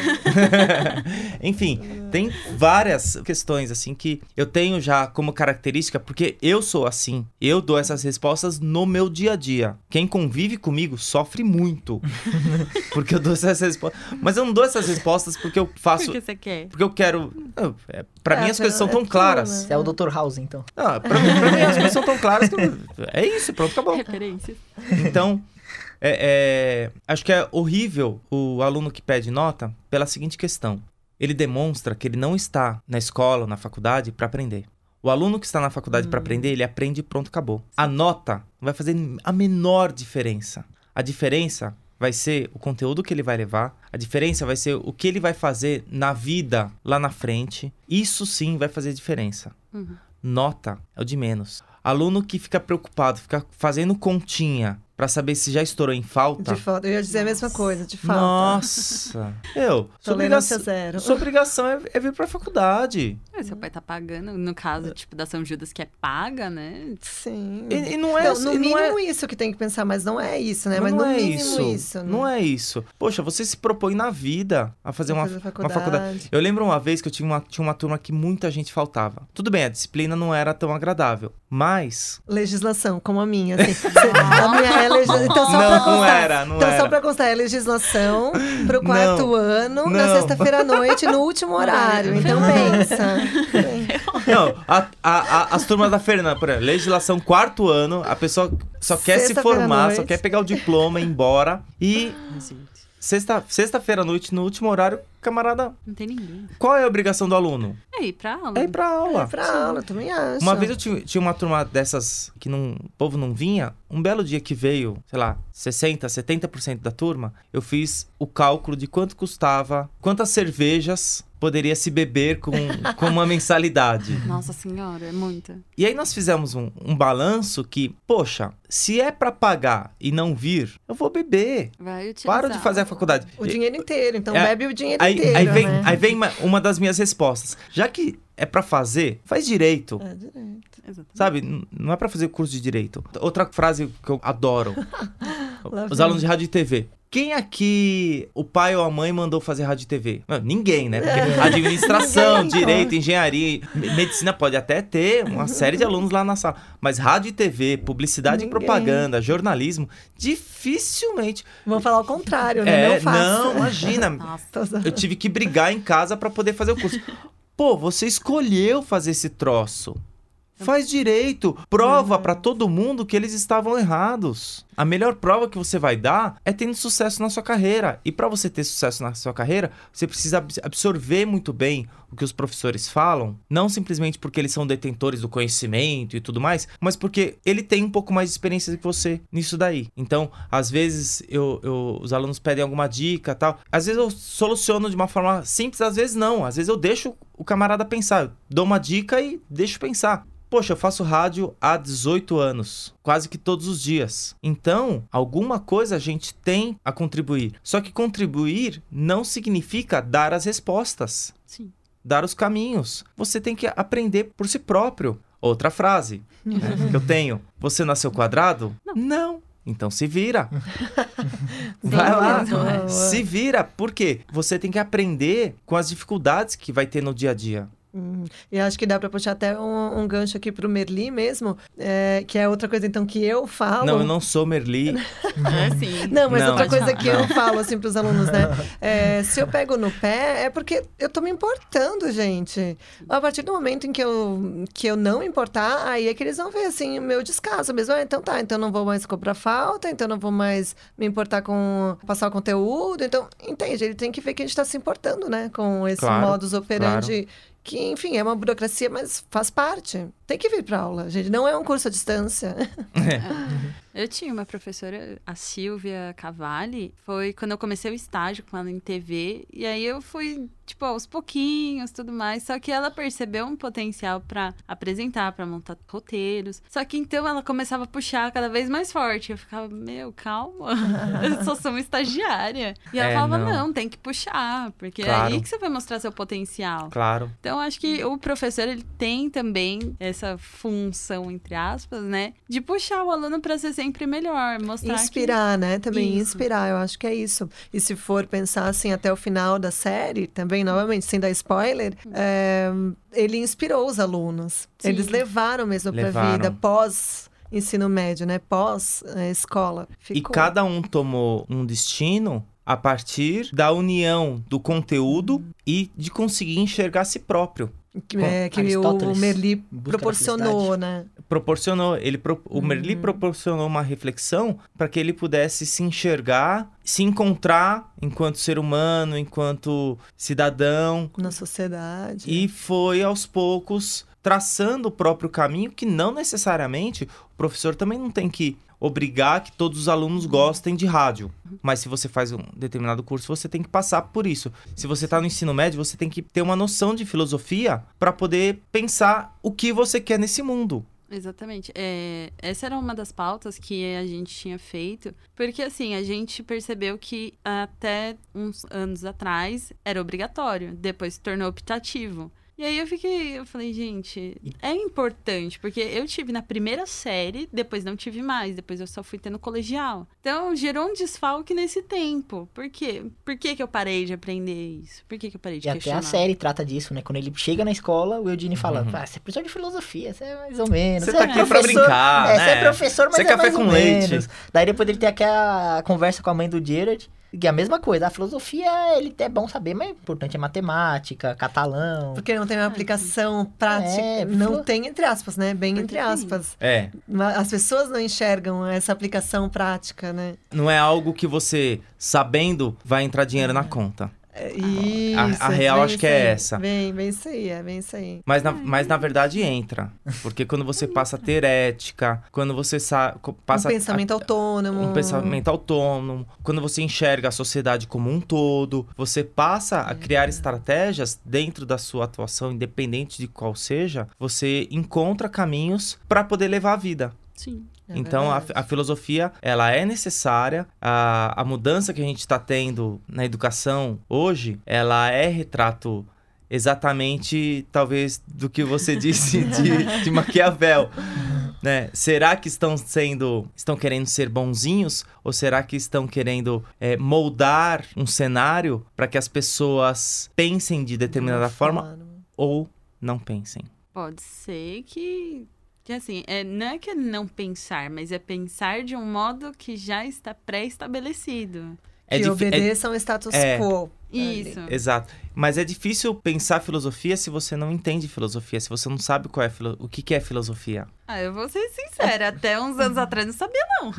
Enfim, tem várias questões assim que eu tenho já como característica, porque eu sou assim. Eu dou essas respostas no meu dia a dia. Quem convive comigo sofre muito. Porque eu dou essas respostas. Mas eu não dou essas respostas porque eu faço. Porque você quer. Porque eu quero. é, Pra É, mim as coisas são é tão claras. né? Você é o Dr. House, então. Ah, pra, mim, pra mim as coisas são tão claras que eu- é isso, pronto, acabou. Referências. Então, é- é, acho que é horrível o aluno que pede nota pela seguinte questão. Ele demonstra que ele não está na escola ou na faculdade para aprender. O aluno que está na faculdade para aprender, ele aprende e pronto, acabou. A nota não vai fazer a menor diferença. A diferença vai ser o conteúdo que ele vai levar, a diferença vai ser o que ele vai fazer na vida lá na frente. Isso sim vai fazer diferença. Uhum. Nota é o de menos. Aluno que fica preocupado, fica fazendo continha pra saber se já estourou em falta. De falta. Eu ia dizer a mesma coisa, de falta. Nossa! Eu, sua obrigação, zero. sua obrigação é, é vir pra faculdade. É, seu pai tá pagando, no caso, tipo, da São Judas, que é paga, né? Sim. E, e não é Não, assim, no não mínimo é, isso que tem que pensar, mas não é isso, né? mas mas não no é mínimo isso. isso. né? Não é isso. Poxa, você se propõe na vida a fazer uma, Fazer uma faculdade. Eu lembro uma vez que eu tinha uma, tinha uma turma que muita gente faltava. Tudo bem, a disciplina não era tão agradável, mas Legislação, como a minha, assim. a minha é. Então, só Não, pra não constar, era, não então, era. só pra constar, é legislação pro quarto Não, ano, na não. sexta-feira à noite, no último horário. Então, pensa. Não, a- a- a- as turmas da Fernanda, por exemplo, legislação quarto ano, a pessoa só quer se formar, só quer pegar o diploma e ir embora. E Gente, sexta- sexta-feira à noite, no último horário, camarada, não tem ninguém. qual é a obrigação do aluno? É ir pra aula. É ir pra aula. É pra aula, eu também acho. Uma vez eu tinha, tinha uma turma dessas que não, o povo não vinha. Um belo dia que veio, sei lá, 60%, 70% da turma, eu fiz o cálculo de quanto custava, quantas cervejas poderia se beber com, com uma mensalidade. Nossa senhora, é muita. E aí nós fizemos um, um balanço que, poxa, se é pra pagar e não vir, eu vou beber. Vai utilizar. Paro de fazer a faculdade. O dinheiro inteiro, então É, bebe o dinheiro Aí, inteiro, aí vem, né? aí vem uma, uma das minhas respostas. Já que é pra fazer, faz direito. É, direito. Exatamente. Sabe? Não é pra fazer curso de direito. Outra frase que eu adoro. Lá Os vem. alunos de rádio e TV. Quem aqui o pai ou a mãe mandou fazer rádio e TV? Não, ninguém, né? Porque administração, direito, engenharia, me- medicina pode até ter uma série de alunos lá na sala. Mas rádio e TV, publicidade e Ninguém. propaganda, jornalismo, dificilmente. Vamos falar o contrário, né? É, não não, imagina. Nossa. Eu tive que brigar em casa pra poder fazer o curso. Pô, você escolheu fazer esse troço. Faz direito. Prova pra todo mundo que eles estavam errados. A melhor prova que você vai dar é tendo sucesso na sua carreira. E pra você ter sucesso na sua carreira, você precisa ab- absorver muito bem o que os professores falam, não simplesmente porque eles são detentores do conhecimento e tudo mais, mas porque ele tem um pouco mais de experiência que você nisso daí. Então, às vezes eu, eu- os alunos pedem alguma dica, tal. Às vezes eu soluciono de uma forma simples, às vezes não. Às vezes eu deixo o camarada pensar, eu dou uma dica e deixo pensar. Poxa, eu faço rádio há 18 anos, quase que todos os dias. Então, alguma coisa a gente tem a contribuir. Só que contribuir não significa dar as respostas Sim. dar os caminhos. Você tem que aprender por si próprio. Outra frase né, que eu tenho. Você nasceu quadrado? Não. Então se vira. Vai lá. é. Se vira. Por quê? Você tem que aprender com as dificuldades que vai ter no dia a dia. Hum, e acho que dá para puxar até um, um, gancho aqui para o Merli mesmo, é, que é outra coisa então que eu falo. Não, eu não sou Merli. é sim. Não, mas não. outra coisa que eu falo assim para os alunos, né? É, se eu pego no pé, é porque eu tô me importando, gente. A partir do momento em que eu, que eu não importar, aí é que eles vão ver assim o meu descaso mesmo. Ah, então tá, então não vou mais cobrar falta, então não vou mais me importar com passar o conteúdo. Então, entende? Ele tem que ver que a gente está se importando, né? Com esse claro, modus operandi. Claro que, enfim, é uma burocracia, mas faz parte. Tem que vir para aula, gente. Não é um curso à distância. É. Eu tinha uma professora, a Silvia Cavalli, foi quando eu comecei o estágio com ela em TV, e aí eu fui, tipo, aos pouquinhos, tudo mais, só que ela percebeu um potencial para apresentar, para montar roteiros. Só que então ela começava a puxar cada vez mais forte. Eu ficava, meu, calma, eu só sou uma estagiária. E ela é, falava, não. não. tem que puxar, porque claro. é aí que você vai mostrar seu potencial. Claro. Então acho que o professor ele tem também essa função entre aspas, né, de puxar o aluno para ser sempre melhor, mostrar inspirar, que... né? Também isso. inspirar, eu acho que é isso. E se for pensar assim até o final da série, também novamente sem dar spoiler, é, ele inspirou os alunos. Sim. Eles levaram mesmo para a vida pós ensino médio, né? Pós é, escola. Ficou... E cada um tomou um destino a partir da união do conteúdo hum. e de conseguir enxergar si próprio. Que, é, que o Merli proporcionou, né? Proporcionou. Ele pro, o uhum. Merli proporcionou uma reflexão para que ele pudesse se enxergar, se encontrar enquanto ser humano, enquanto cidadão. Na sociedade. E foi aos poucos traçando o próprio caminho que não necessariamente o professor também não tem que obrigar que todos os alunos gostem de rádio. Mas se você faz um determinado curso, você tem que passar por isso. Se você está no ensino médio, você tem que ter uma noção de filosofia para poder pensar o que você quer nesse mundo. Exatamente. É, essa era uma das pautas que a gente tinha feito, porque assim, a gente percebeu que até uns anos atrás era obrigatório, depois se tornou optativo. E aí eu fiquei, eu falei, gente, é importante, porque eu tive na primeira série, depois não tive mais, depois eu só fui tendo colegial. Então gerou um desfalque nesse tempo. Por quê? Por que, que eu parei de aprender isso? Por que, que eu parei de e questionar? até a série trata disso, né? Quando ele chega na escola, o Eudine fala, uhum. ah, você é professor de filosofia, você é mais ou menos. Você, tá é aqui pra brincar, é, né? Você é professor, mas você é café mais com ou leite. menos. Daí depois ele tem aquela conversa com a mãe do Gerard, e a mesma coisa, a filosofia, ele é bom saber, mas o importante é matemática, catalão. Porque não tem uma aplicação prática. É, não filo... tem entre aspas, né? Bem entre aspas. É. As pessoas não enxergam essa aplicação prática, né? Não é algo que você, sabendo, vai entrar dinheiro é. na conta. Isso, a, a real acho que é essa. Bem, bem isso aí, é bem isso aí. Mas na, mas na verdade entra. Porque quando você passa a ter ética, quando você passa. Um pensamento a, autônomo. Um pensamento autônomo. Quando você enxerga a sociedade como um todo, você passa a criar estratégias dentro da sua atuação, independente de qual seja, você encontra caminhos para poder levar a vida. Sim. É então a, a, filosofia ela é necessária. A, a mudança que a gente está tendo na educação hoje, ela é retrato exatamente, talvez, do que você disse de, de Maquiavel. Né? Será que estão sendo, estão querendo ser bonzinhos ou será que estão querendo é, moldar um cenário para que as pessoas pensem de determinada forma ou não pensem? Pode ser que que assim, é, não é que é não pensar, mas é pensar de um modo que já está pré-estabelecido. É que obedeça ao status é, quo. Isso. Ali. Exato. Mas é difícil pensar filosofia se você não entende filosofia, se você não sabe qual é filo... o que, que é filosofia. Ah, eu vou ser sincera, até uns anos atrás não sabia não.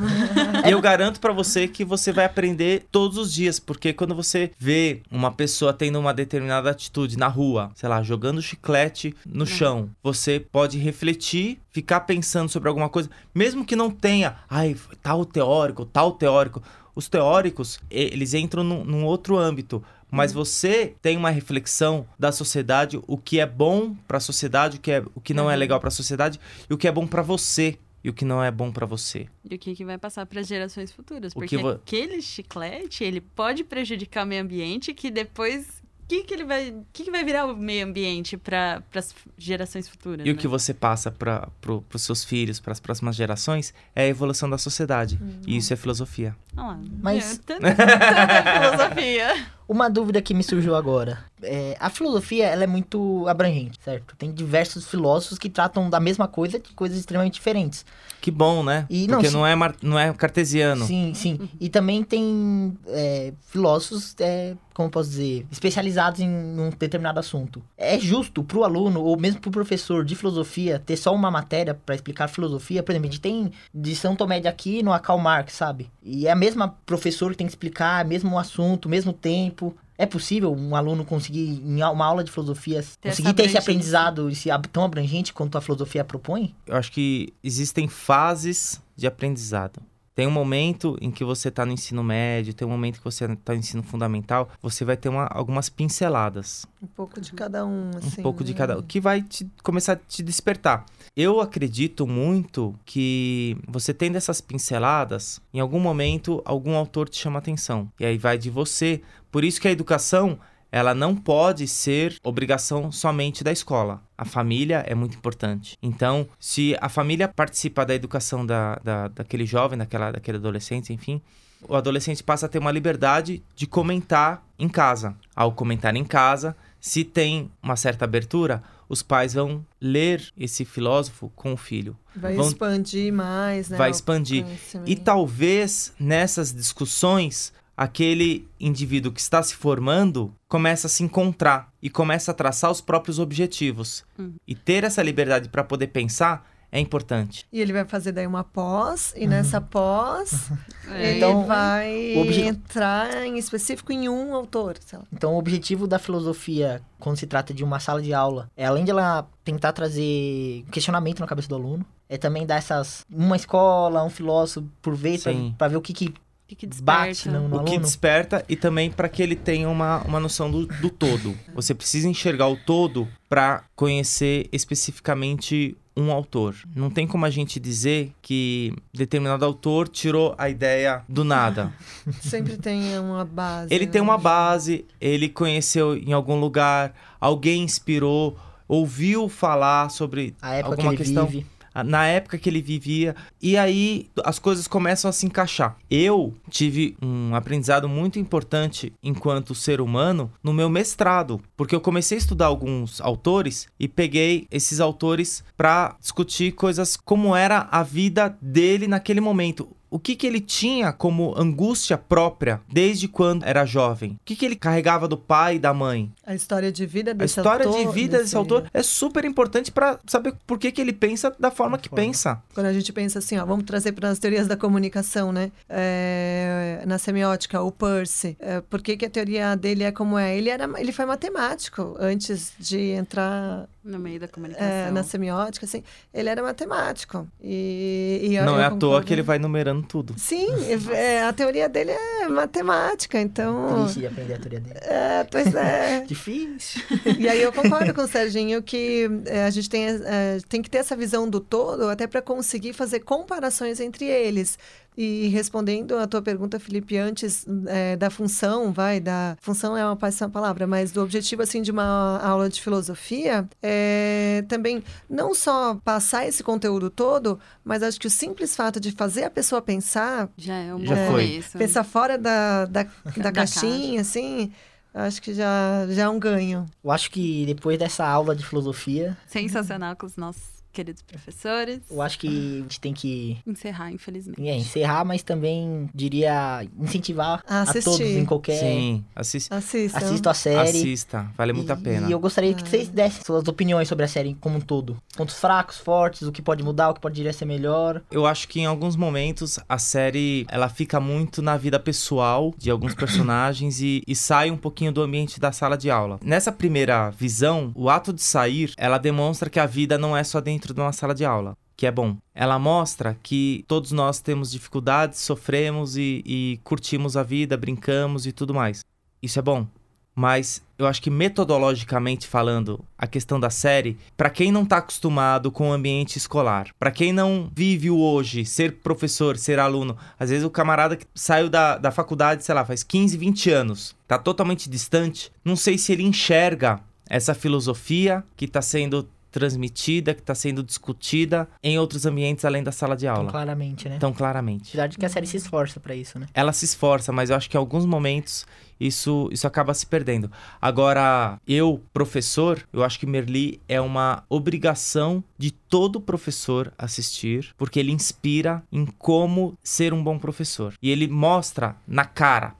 eu garanto para você que você vai aprender todos os dias, porque quando você vê uma pessoa tendo uma determinada atitude na rua, sei lá, jogando chiclete no chão, você pode refletir, ficar pensando sobre alguma coisa, mesmo que não tenha, ai, tal teórico, tal teórico. Os teóricos, eles entram num, num outro âmbito mas uhum. você tem uma reflexão da sociedade, o que é bom para a sociedade, o que, é, o que não é uhum. legal para a sociedade e o que é bom para você e o que não é bom para você. E o que, que vai passar para gerações futuras, porque vo... aquele chiclete, ele pode prejudicar o meio ambiente que depois que, que ele vai. O que, que vai virar o meio ambiente para as gerações futuras? E o né? que você passa para pro, os seus filhos, para as próximas gerações, é a evolução da sociedade. E isso é filosofia. Olha lá. Mas- É, é filosofia. Uma dúvida que me surgiu agora. É, a filosofia, ela é muito abrangente, certo? Tem diversos filósofos que tratam da mesma coisa de coisas extremamente diferentes. Que bom, né? E não, Porque se- não, é, mar- não é cartesiano. Sim, sim. E também tem é, filósofos, é, como eu posso dizer, especializados em um determinado assunto. É justo pro aluno, ou mesmo pro professor de filosofia, ter só uma matéria para explicar filosofia? Por exemplo, a gente tem de São Tomé de Aquino a Karl Marx, sabe? E é a mesma professora que tem que explicar, mesmo assunto, mesmo tempo. É possível um aluno conseguir, em uma aula de filosofia, Ter conseguir ter esse aprendizado esse tão abrangente quanto a filosofia propõe? Eu acho que existem fases de aprendizado. Tem um momento em que você está no ensino médio, tem um momento que você está no ensino fundamental, você vai ter uma- algumas pinceladas. Um pouco de cada um, assim. um pouco de né? cada. Que vai te, começar a te despertar. Eu acredito muito que você tendo essas pinceladas, em algum momento, algum autor te chama atenção. E aí vai de você. Por isso que a educação. Ela não pode ser obrigação somente da escola. A família é muito importante. Então, se a família participa da educação da, da, daquele jovem, daquela, daquele adolescente, enfim, o adolescente passa a ter uma liberdade de comentar em casa. Ao comentar em casa, se tem uma certa abertura, os pais vão ler esse filósofo com o filho. Vai vão- expandir mais, né? vai expandir. E talvez nessas discussões, aquele indivíduo que está se formando começa a se encontrar e começa a traçar os próprios objetivos. Hum. E ter essa liberdade para poder pensar é importante. E ele vai fazer daí uma pós, e nessa pós É, ele Então, vai o obje- entrar em específico em um autor. sei lá. Então, o objetivo da filosofia, quando se trata de uma sala de aula, é além de ela tentar trazer questionamento na cabeça do aluno, é também dar essas. Uma escola, um filósofo por vez, pra ver o que, que que, que desperta? bate no, no O que aluno. desperta e também para que ele tenha uma, uma noção do, do todo. Você precisa enxergar o todo para conhecer especificamente um autor. Não tem como a gente dizer que determinado autor tirou a ideia do nada. Sempre tem uma base. Ele né? tem uma base, ele conheceu em algum lugar, alguém inspirou, ouviu falar sobre A época alguma que ele questão vive. Na época que ele vivia. E aí as coisas começam a se encaixar. Eu tive um aprendizado muito importante enquanto ser humano no meu mestrado, porque eu comecei a estudar alguns autores e peguei esses autores para discutir coisas como era a vida dele naquele momento. O que, que ele tinha como angústia própria desde quando era jovem? O que, que ele carregava do pai e da mãe? A história de vida A desse história autor, de vida desse autor é super importante para saber por que, que ele pensa da forma que forma. pensa. Quando a gente pensa assim, ó, vamos trazer para as teorias da comunicação, né? É, na semiótica, o Percy. É, por que, que a teoria dele é como é? Ele, era, ele foi matemático antes de entrar No meio da comunicação. é, na semiótica, assim. Ele era matemático. E, e Não eu é à toa que ele vai numerando tudo. Sim, é, a teoria dele é matemática, então. Triste de aprender a teoria dele. É, pois é. Difícil. E aí eu concordo com o Serginho que é, a gente tem, é, tem que ter essa visão do todo até para conseguir fazer comparações entre eles. E respondendo a tua pergunta, Felipe, antes é, da função, vai, da função é uma péssima palavra, mas do objetivo assim de uma aula de filosofia, é também não só passar esse conteúdo todo, mas acho que o simples fato de fazer a pessoa pensar, Já é um Já bom foi. começo. pensar fora da, da, da, Da caixinha, assim, acho que já, já é um ganho. Eu acho que depois dessa aula de filosofia, Sensacional com os nossos queridos professores. eu acho que a gente tem que Encerrar, infelizmente. é, encerrar, mas também diria incentivar A a todos em qualquer. Sim, assista. Assistam. Assista a série. Assista, vale muito a pena. E eu gostaria que Ah. vocês dessem suas opiniões sobre a série como um todo. Pontos fracos, fortes, o que pode mudar, o que pode ser melhor. Eu acho que em alguns momentos a série ela fica muito na vida pessoal de alguns personagens e, e sai um pouquinho do ambiente da sala de aula. Nessa primeira visão, o ato de sair, ela demonstra que a vida não é só dentro de uma sala de aula. Que é bom. Ela mostra que todos nós temos dificuldades, sofremos e, e curtimos a vida, brincamos e tudo mais. Isso é bom. mas eu acho que metodologicamente falando, a questão da série, para quem não tá acostumado com o ambiente escolar, para quem não vive o hoje, ser professor, ser aluno, às vezes o camarada que saiu da, da faculdade, sei lá, faz 15, 20 anos, tá totalmente distante, não sei se ele enxerga essa filosofia que está sendo transmitida, que está sendo discutida em outros ambientes além da sala de Tão aula. claramente, né? Tão claramente. Apesar de que a série se esforça pra isso, né? Ela se esforça, mas eu acho que em alguns momentos isso, isso acaba se perdendo. Agora, eu, professor, eu acho que Merli é uma obrigação de todo professor assistir, porque ele inspira em como ser um bom professor. E ele mostra na cara,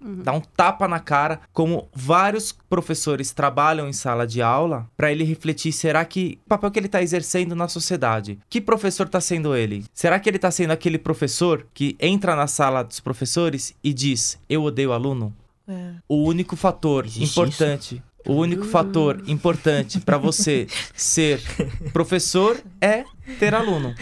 dá um tapa na cara, como vários professores trabalham em sala de aula para ele refletir, será que o papel que ele está exercendo na sociedade? Que professor está sendo ele? Será que ele está sendo aquele professor que entra na sala dos professores e diz: "Eu odeio aluno"? É. O único fator Existe importante, o único fator importante para você ser professor é ter aluno.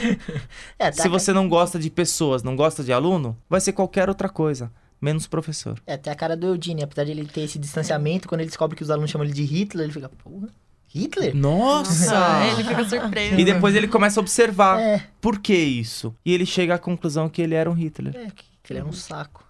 É, até Se você não gosta de pessoas, não gosta de aluno, vai ser qualquer outra coisa, menos professor. É até a cara do Eugene, apesar de ele ter esse distanciamento, quando ele descobre que os alunos chamam ele de Hitler, ele fica, porra, Hitler? Nossa! ele fica surpreso. E depois ele começa a observar É, por que isso. E ele chega à conclusão que ele era um Hitler. é, que ele era um saco.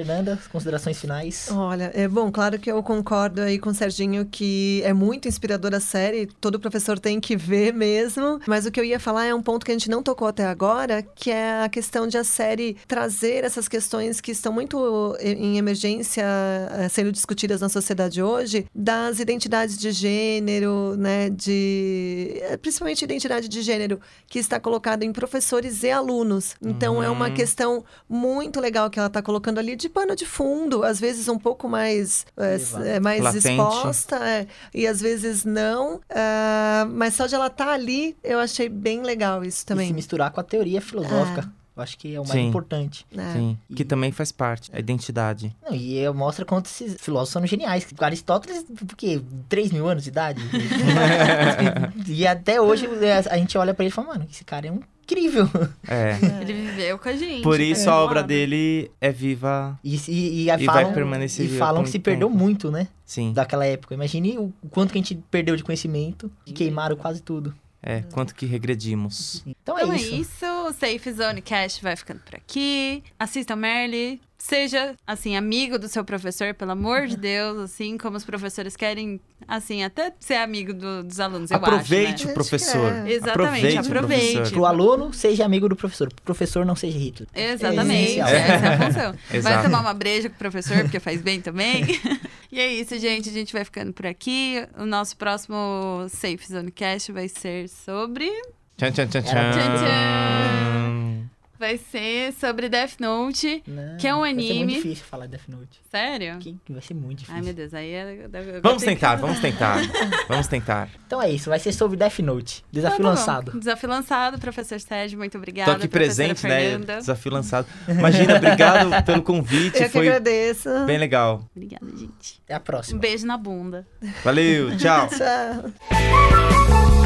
Fernanda, considerações finais? Olha, é bom, claro que eu concordo aí com o Serginho que é muito inspiradora a série, todo professor tem que ver mesmo, mas o que eu ia falar é um ponto que a gente não tocou até agora, que é a questão de a série trazer essas questões que estão muito em emergência eh, sendo discutidas na sociedade hoje, das identidades de gênero, né, de eh, principalmente identidade de gênero que está colocada em professores e alunos. Então é uma Uhum. questão muito legal que ela está colocando ali de pano de fundo, às vezes um pouco mais, é, é, mais Latente. exposta, é, e às vezes não. ah, mas só de ela estar ali, eu achei bem legal isso E se também. misturar com a teoria filosófica. Eu acho que é o mais Sim. importante. É. Sim. Que também faz parte, a identidade. Não, e é- mostra quanto esses filósofos são geniais. Aristóteles, por quê? 3 mil anos de idade? e até hoje a gente olha pra ele e fala, mano, esse cara é um incrível. É. Ele viveu com a gente. Por tá isso do a obra dele é viva. E, e, e, E falam, vai permanecer e falam que se perdeu tempo. muito, né? Sim. Daquela época. Imagine o quanto que a gente perdeu de conhecimento e queimaram quase tudo. É, quanto que regredimos. Então é Então é isso. isso. O Safe Zone Cast vai ficando por aqui. Assistam Merly. Seja, assim, amigo do seu professor, pelo amor de Deus, assim, como os professores querem, assim, até ser amigo do- dos alunos, eu Aproveite acho, o né? professor. Acho que é. Exatamente, o aproveite. professor. Pro aluno, seja amigo do professor. Pro professor, não seja Hitler. Exatamente, essencial. essa é a função. Vai tomar uma breja com o professor, porque faz bem também. e é isso, gente. A gente vai ficando por aqui. O nosso próximo Safe Zone Cast vai ser sobre. Tchan, tchan, tchan, tchan. Tchan, tchan. Vai ser sobre Death Note. Não, Que é um Vai ser anime. muito difícil falar Death Note. Sério? Que vai ser muito difícil. Ai, meu Deus, aí é. eu Vamos tentar, que- vamos tentar. Vamos tentar. Então é isso, vai ser sobre Death Note. Desafio tá lançado. Desafio lançado, professor Sérgio, muito obrigada. Tô aqui presente, né? Fernanda. Desafio lançado. Imagina, obrigado pelo convite. Eu que Foi agradeço. bem legal. Obrigada, gente. Até a próxima. Um beijo na bunda. Valeu, tchau. Tchau.